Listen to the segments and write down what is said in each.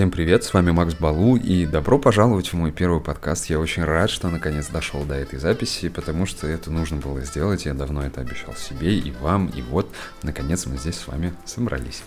Всем привет, с вами Макс Балу, и добро пожаловать в мой первый подкаст. Я очень рад, что наконец дошел до этой записи, потому что это нужно было сделать, я давно это обещал себе и вам, и вот, наконец мы здесь с вами собрались.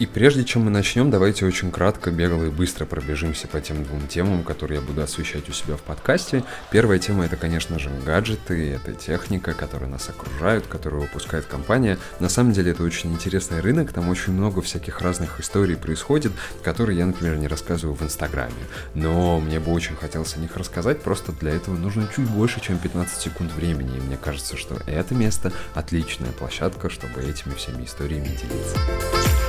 И прежде чем мы начнем, давайте очень кратко, бегло и быстро пробежимся по тем двум темам, которые я буду освещать у себя в подкасте. Первая тема это, конечно же, гаджеты, это техника, которая нас окружает, которую выпускает компания. На самом деле это очень интересный рынок, там очень много всяких разных историй происходит, которые я, например, не рассказываю в Инстаграме. Но мне бы очень хотелось о них рассказать, просто для этого нужно чуть больше, чем 15 секунд времени. И мне кажется, что это место отличная площадка, чтобы этими всеми историями делиться.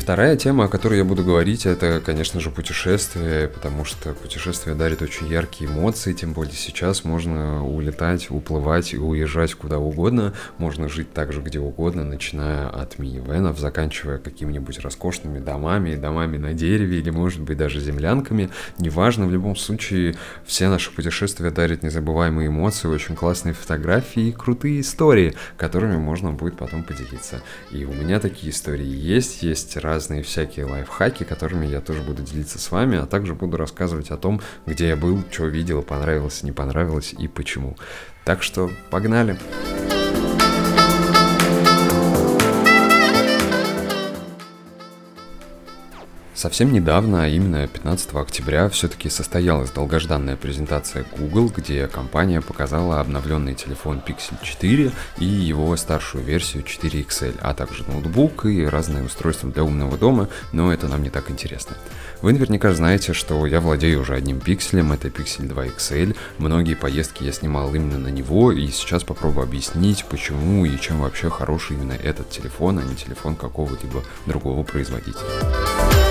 Вторая тема, о которой я буду говорить, это, конечно же, путешествие, потому что путешествие дарит очень яркие эмоции, тем более сейчас можно улетать, уплывать и уезжать куда угодно, можно жить также где угодно, начиная от минивенов, заканчивая какими-нибудь роскошными домами, домами на дереве или, может быть, даже землянками, неважно, в любом случае, все наши путешествия дарят незабываемые эмоции, очень классные фотографии и крутые истории, которыми можно будет потом поделиться. И у меня такие истории есть, есть разные всякие лайфхаки, которыми я тоже буду делиться с вами, а также буду рассказывать о том, где я был, что видел, понравилось, не понравилось и почему. Так что погнали! Погнали! Совсем недавно, а именно 15 октября, все-таки состоялась долгожданная презентация Google, где компания показала обновленный телефон Pixel 4 и его старшую версию 4 XL, а также ноутбук и разные устройства для умного дома, но это нам не так интересно. Вы наверняка знаете, что я владею уже одним пикселем, это Pixel 2 XL. Многие поездки я снимал именно на него, и сейчас попробую объяснить, почему и чем вообще хороший именно этот телефон, а не телефон какого-либо другого производителя.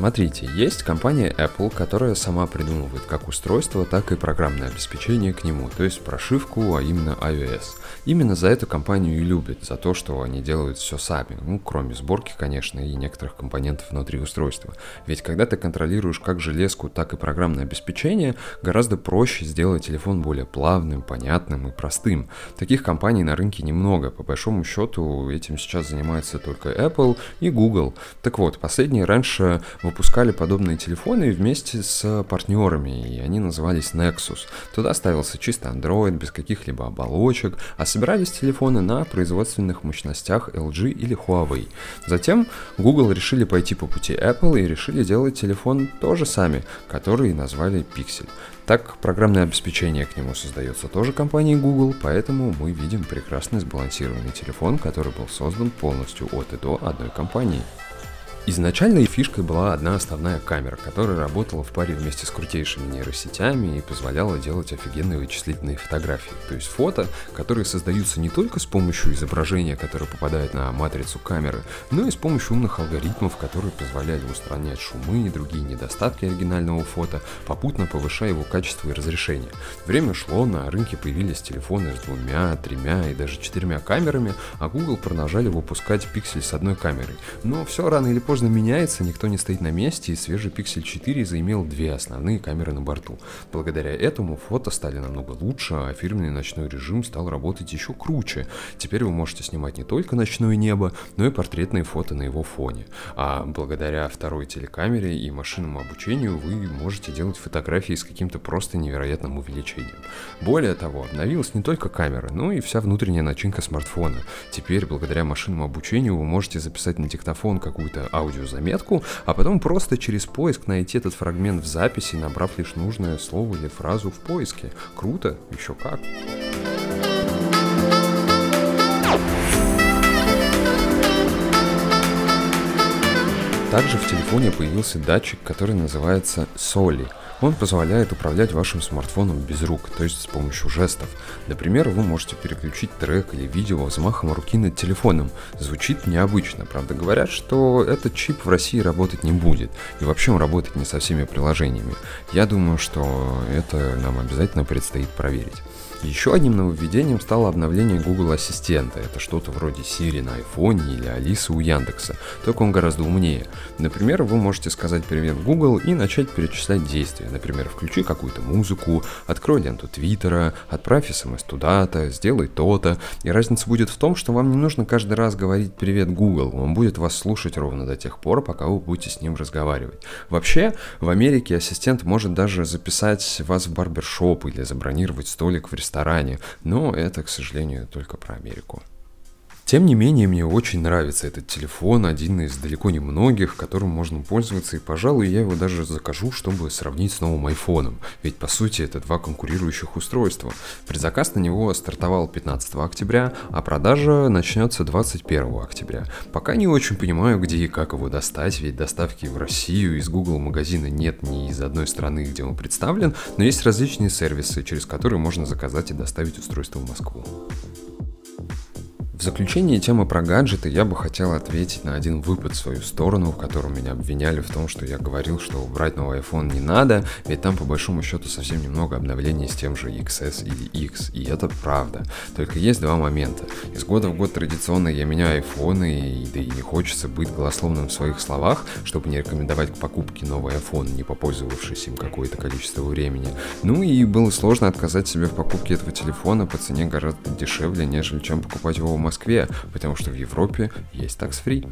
Смотрите, есть компания Apple, которая сама придумывает как устройство, так и программное обеспечение к нему, то есть прошивку, а именно iOS. Именно за эту компанию и любят, за то, что они делают все сами, ну, кроме сборки, конечно, и некоторых компонентов внутри устройства. Ведь когда ты контролируешь как железку, так и программное обеспечение, гораздо проще сделать телефон более плавным, понятным и простым. Таких компаний на рынке немного, по большому счету этим сейчас занимается только Apple и Google. Так вот, последние раньше выпускали подобные телефоны вместе с партнерами, и они назывались Nexus. Туда ставился чисто Android, без каких-либо оболочек, а собирались телефоны на производственных мощностях LG или Huawei. Затем Google решили пойти по пути Apple и решили делать телефон тоже сами, который назвали Pixel. Так, программное обеспечение к нему создается тоже компанией Google, поэтому мы видим прекрасный сбалансированный телефон, который был создан полностью от и до одной компании. Изначальной фишкой была одна основная камера, которая работала в паре вместе с крутейшими нейросетями и позволяла делать офигенные вычислительные фотографии. То есть фото, которые создаются не только с помощью изображения, которое попадает на матрицу камеры, но и с помощью умных алгоритмов, которые позволяли устранять шумы и другие недостатки оригинального фото, попутно повышая его качество и разрешение. Время шло, на рынке появились телефоны с двумя, тремя и даже четырьмя камерами, а Google продолжали выпускать пиксель с одной камерой. Но все рано или поздно меняется, никто не стоит на месте, и свежий Pixel 4 заимел две основные камеры на борту. Благодаря этому фото стали намного лучше, а фирменный ночной режим стал работать еще круче. Теперь вы можете снимать не только ночное небо, но и портретные фото на его фоне. А благодаря второй телекамере и машинному обучению вы можете делать фотографии с каким-то просто невероятным увеличением. Более того, обновилась не только камера, но и вся внутренняя начинка смартфона. Теперь, благодаря машинному обучению, вы можете записать на диктофон какую-то аудиозаметку, а потом просто через поиск найти этот фрагмент в записи, набрав лишь нужное слово или фразу в поиске. Круто, еще как. Также в телефоне появился датчик, который называется Soli – он позволяет управлять вашим смартфоном без рук, то есть с помощью жестов. Например, вы можете переключить трек или видео взмахом руки над телефоном. Звучит необычно, правда говорят, что этот чип в России работать не будет, и вообще он работает не со всеми приложениями. Я думаю, что это нам обязательно предстоит проверить. Еще одним нововведением стало обновление Google Ассистента. Это что-то вроде Siri на iPhone или Алисы у Яндекса, только он гораздо умнее. Например, вы можете сказать «Привет, Google» и начать перечислять действия. Например, включи какую-то музыку, открой ленту Твиттера, отправь смс туда-то, сделай то-то. И разница будет в том, что вам не нужно каждый раз говорить «Привет, Google». Он будет вас слушать ровно до тех пор, пока вы будете с ним разговаривать. Вообще, в Америке ассистент может даже записать вас в барбершоп или забронировать столик в ресторане но это, к сожалению, только про Америку. Тем не менее, мне очень нравится этот телефон, один из далеко не многих, которым можно пользоваться, и, пожалуй, я его даже закажу, чтобы сравнить с новым айфоном, ведь, по сути, это два конкурирующих устройства. Предзаказ на него стартовал 15 октября, а продажа начнется 21 октября. Пока не очень понимаю, где и как его достать, ведь доставки в Россию из Google магазина нет ни из одной страны, где он представлен, но есть различные сервисы, через которые можно заказать и доставить устройство в Москву. В заключение темы про гаджеты я бы хотел ответить на один выпад в свою сторону, в котором меня обвиняли в том, что я говорил, что брать новый iPhone не надо, ведь там по большому счету совсем немного обновлений с тем же XS или X, и это правда. Только есть два момента. Из года в год традиционно я меняю айфоны, и, да и не хочется быть голословным в своих словах, чтобы не рекомендовать к покупке новый iPhone, не попользовавшись им какое-то количество времени. Ну и было сложно отказать себе в покупке этого телефона по цене гораздо дешевле, нежели чем покупать его в Москве, потому что в Европе есть такс-фри.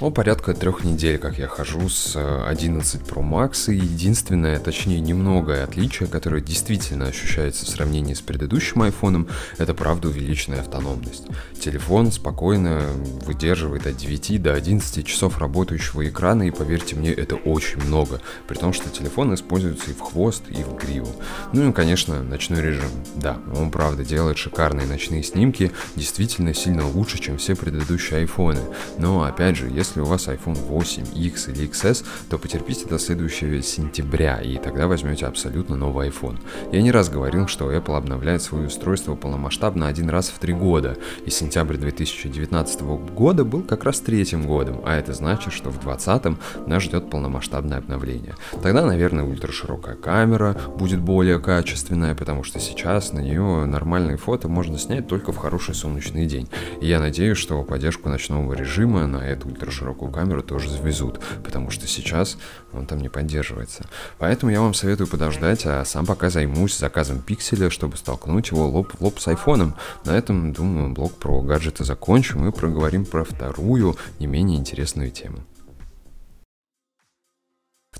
Прошло порядка трех недель, как я хожу с 11 Pro Max, и единственное, точнее немногое отличие, которое действительно ощущается в сравнении с предыдущим iPhone, это правда увеличенная автономность. Телефон спокойно выдерживает от 9 до 11 часов работающего экрана, и поверьте мне, это очень много, при том, что телефон используется и в хвост, и в гриву. Ну и, конечно, ночной режим. Да, он правда делает шикарные ночные снимки, действительно сильно лучше, чем все предыдущие айфоны. Но, опять же, если у вас iPhone 8, X или XS, то потерпите до следующего сентября, и тогда возьмете абсолютно новый iPhone. Я не раз говорил, что Apple обновляет свое устройство полномасштабно один раз в три года, и сентябрь 2019 года был как раз третьим годом, а это значит, что в 2020 нас ждет полномасштабное обновление. Тогда, наверное, ультраширокая камера будет более качественная, потому что сейчас на нее нормальные фото можно снять только в хороший солнечный день. И я надеюсь, что поддержку ночного режима на эту ультраширокую камеру тоже завезут, потому что сейчас он там не поддерживается. Поэтому я вам советую подождать, а сам пока займусь заказом пикселя, чтобы столкнуть его лоб в лоб с айфоном. На этом, думаю, блок про гаджеты закончим и проговорим про вторую, не менее интересную тему.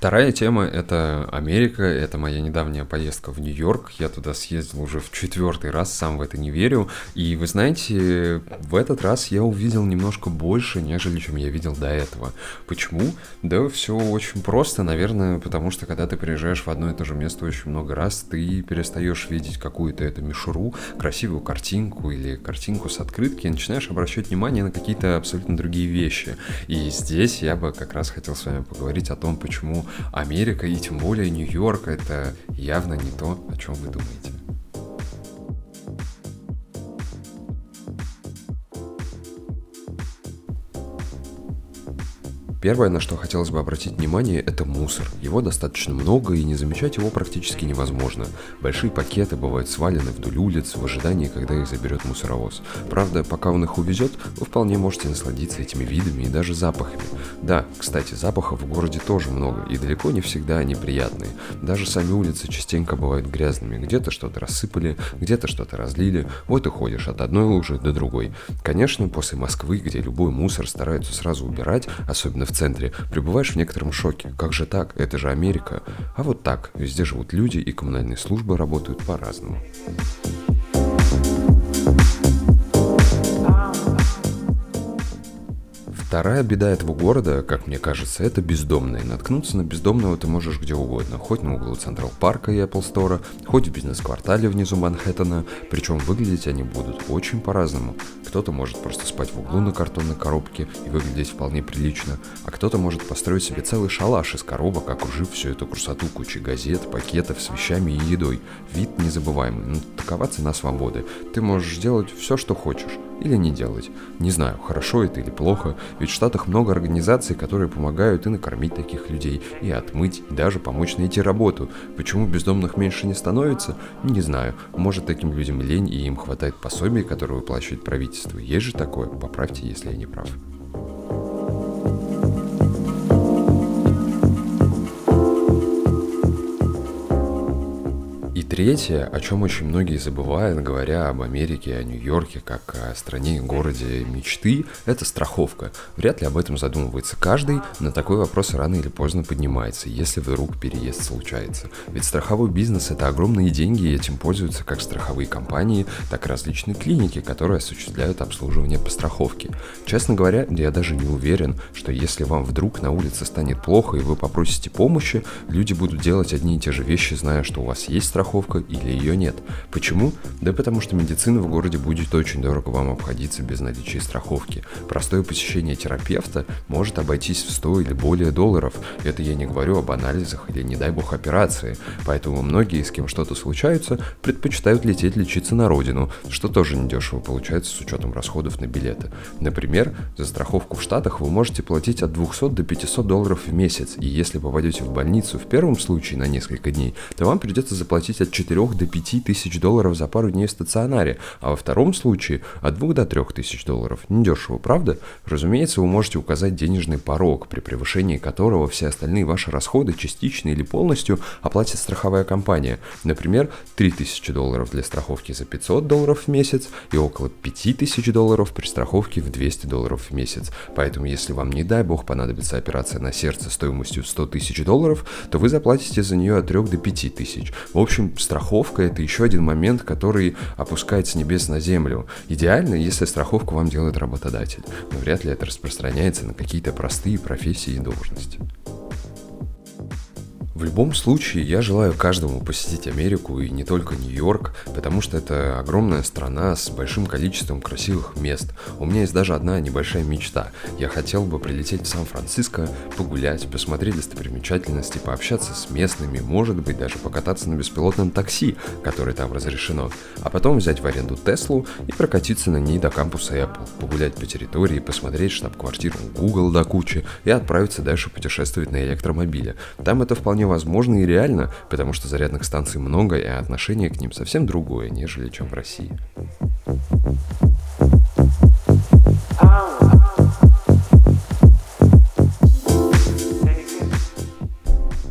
Вторая тема — это Америка, это моя недавняя поездка в Нью-Йорк. Я туда съездил уже в четвертый раз, сам в это не верю. И вы знаете, в этот раз я увидел немножко больше, нежели чем я видел до этого. Почему? Да все очень просто, наверное, потому что когда ты приезжаешь в одно и то же место очень много раз, ты перестаешь видеть какую-то эту мишуру, красивую картинку или картинку с открытки, и начинаешь обращать внимание на какие-то абсолютно другие вещи. И здесь я бы как раз хотел с вами поговорить о том, почему Америка и тем более Нью-Йорк это явно не то, о чем вы думаете. Первое, на что хотелось бы обратить внимание, это мусор. Его достаточно много, и не замечать его практически невозможно. Большие пакеты бывают свалены вдоль улиц в ожидании, когда их заберет мусоровоз. Правда, пока он их увезет, вы вполне можете насладиться этими видами и даже запахами. Да, кстати, запахов в городе тоже много, и далеко не всегда они приятные. Даже сами улицы частенько бывают грязными. Где-то что-то рассыпали, где-то что-то разлили, вот и ходишь от одной лужи до другой. Конечно, после Москвы, где любой мусор стараются сразу убирать, особенно в центре, пребываешь в некотором шоке. Как же так? Это же Америка. А вот так. Везде живут люди, и коммунальные службы работают по-разному. Вторая беда этого города, как мне кажется, это бездомные. Наткнуться на бездомного ты можешь где угодно, хоть на углу Централ Парка и Apple Store, хоть в бизнес-квартале внизу Манхэттена, причем выглядеть они будут очень по-разному. Кто-то может просто спать в углу на картонной коробке и выглядеть вполне прилично, а кто-то может построить себе целый шалаш из коробок, окружив всю эту красоту кучей газет, пакетов с вещами и едой. Вид незабываемый, но такова цена свободы. Ты можешь делать все, что хочешь или не делать. Не знаю, хорошо это или плохо, ведь в Штатах много организаций, которые помогают и накормить таких людей, и отмыть, и даже помочь найти работу. Почему бездомных меньше не становится? Не знаю. Может таким людям лень и им хватает пособий, которые выплачивает правительство. Есть же такое? Поправьте, если я не прав. Третье, о чем очень многие забывают, говоря об Америке, о Нью-Йорке, как о стране и городе мечты, это страховка. Вряд ли об этом задумывается каждый, но такой вопрос рано или поздно поднимается, если вдруг переезд случается. Ведь страховой бизнес – это огромные деньги, и этим пользуются как страховые компании, так и различные клиники, которые осуществляют обслуживание по страховке. Честно говоря, я даже не уверен, что если вам вдруг на улице станет плохо и вы попросите помощи, люди будут делать одни и те же вещи, зная, что у вас есть страховка, страховка или ее нет. Почему? Да потому что медицина в городе будет очень дорого вам обходиться без наличия страховки. Простое посещение терапевта может обойтись в 100 или более долларов. Это я не говорю об анализах или, не дай бог, операции. Поэтому многие, с кем что-то случается, предпочитают лететь лечиться на родину, что тоже недешево получается с учетом расходов на билеты. Например, за страховку в Штатах вы можете платить от 200 до 500 долларов в месяц, и если попадете в больницу в первом случае на несколько дней, то вам придется заплатить от 4 до 5 тысяч долларов за пару дней в стационаре, а во втором случае от 2 до 3 тысяч долларов. Недешево, правда? Разумеется, вы можете указать денежный порог, при превышении которого все остальные ваши расходы частично или полностью оплатит страховая компания. Например, 3000 долларов для страховки за 500 долларов в месяц и около 5000 долларов при страховке в 200 долларов в месяц. Поэтому, если вам, не дай бог, понадобится операция на сердце стоимостью 100 тысяч долларов, то вы заплатите за нее от 3 до 5 тысяч. В общем, страховка это еще один момент, который опускается с небес на землю. Идеально, если страховку вам делает работодатель, но вряд ли это распространяется на какие-то простые профессии и должности. В любом случае, я желаю каждому посетить Америку и не только Нью-Йорк, потому что это огромная страна с большим количеством красивых мест. У меня есть даже одна небольшая мечта. Я хотел бы прилететь в Сан-Франциско, погулять, посмотреть достопримечательности, пообщаться с местными, может быть, даже покататься на беспилотном такси, которое там разрешено, а потом взять в аренду Теслу и прокатиться на ней до кампуса Apple, погулять по территории, посмотреть штаб-квартиру Google до кучи и отправиться дальше путешествовать на электромобиле. Там это вполне возможно и реально, потому что зарядных станций много, и отношение к ним совсем другое, нежели чем в России.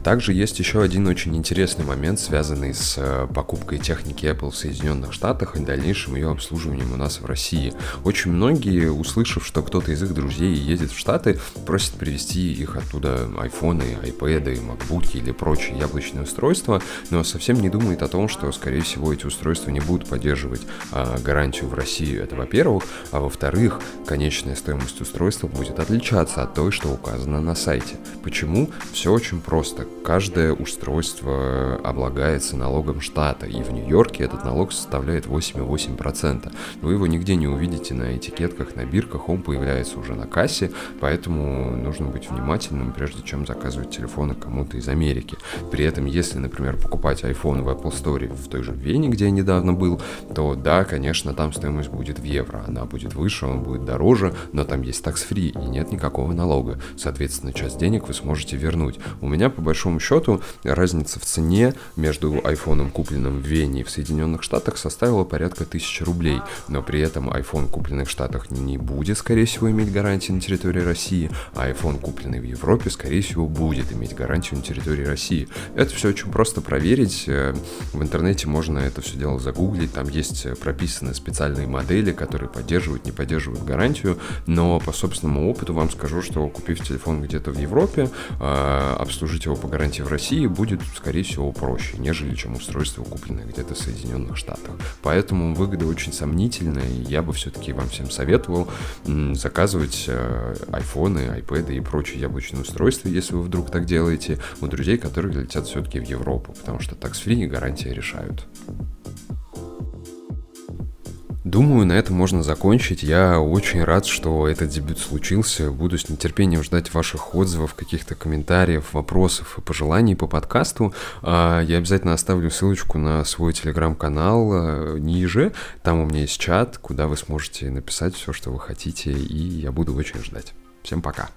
Также есть еще один очень интересный момент, связанный с э, покупкой техники Apple в Соединенных Штатах и дальнейшим ее обслуживанием у нас в России. Очень многие, услышав, что кто-то из их друзей едет в Штаты, просят привезти их оттуда айфоны, айпэды, макбуки или прочие яблочные устройства, но совсем не думают о том, что, скорее всего, эти устройства не будут поддерживать а, гарантию в России. Это во-первых. А во-вторых, конечная стоимость устройства будет отличаться от той, что указано на сайте. Почему? Все очень просто каждое устройство облагается налогом штата, и в Нью-Йорке этот налог составляет 8,8%. Вы его нигде не увидите на этикетках, на бирках, он появляется уже на кассе, поэтому нужно быть внимательным, прежде чем заказывать телефоны кому-то из Америки. При этом, если, например, покупать iPhone в Apple Store в той же Вене, где я недавно был, то да, конечно, там стоимость будет в евро, она будет выше, он будет дороже, но там есть tax-free и нет никакого налога. Соответственно, часть денег вы сможете вернуть. У меня, по большому большому счету разница в цене между айфоном, купленным в Вене и в Соединенных Штатах, составила порядка 1000 рублей. Но при этом iPhone, купленный в Штатах, не будет, скорее всего, иметь гарантии на территории России, а iPhone, купленный в Европе, скорее всего, будет иметь гарантию на территории России. Это все очень просто проверить. Э, в интернете можно это все дело загуглить. Там есть прописаны специальные модели, которые поддерживают, не поддерживают гарантию. Но по собственному опыту вам скажу, что купив телефон где-то в Европе, э, обслужить его по гарантии в России будет, скорее всего, проще, нежели чем устройство, купленное где-то в Соединенных Штатах. Поэтому выгода очень сомнительная, и я бы все-таки вам всем советовал заказывать э, айфоны, айпэды и прочие яблочные устройства, если вы вдруг так делаете, у друзей, которые летят все-таки в Европу, потому что такс-фри и гарантия решают. Думаю, на этом можно закончить. Я очень рад, что этот дебют случился. Буду с нетерпением ждать ваших отзывов, каких-то комментариев, вопросов и пожеланий по подкасту. А, я обязательно оставлю ссылочку на свой телеграм-канал э, ниже. Там у меня есть чат, куда вы сможете написать все, что вы хотите, и я буду очень ждать. Всем пока.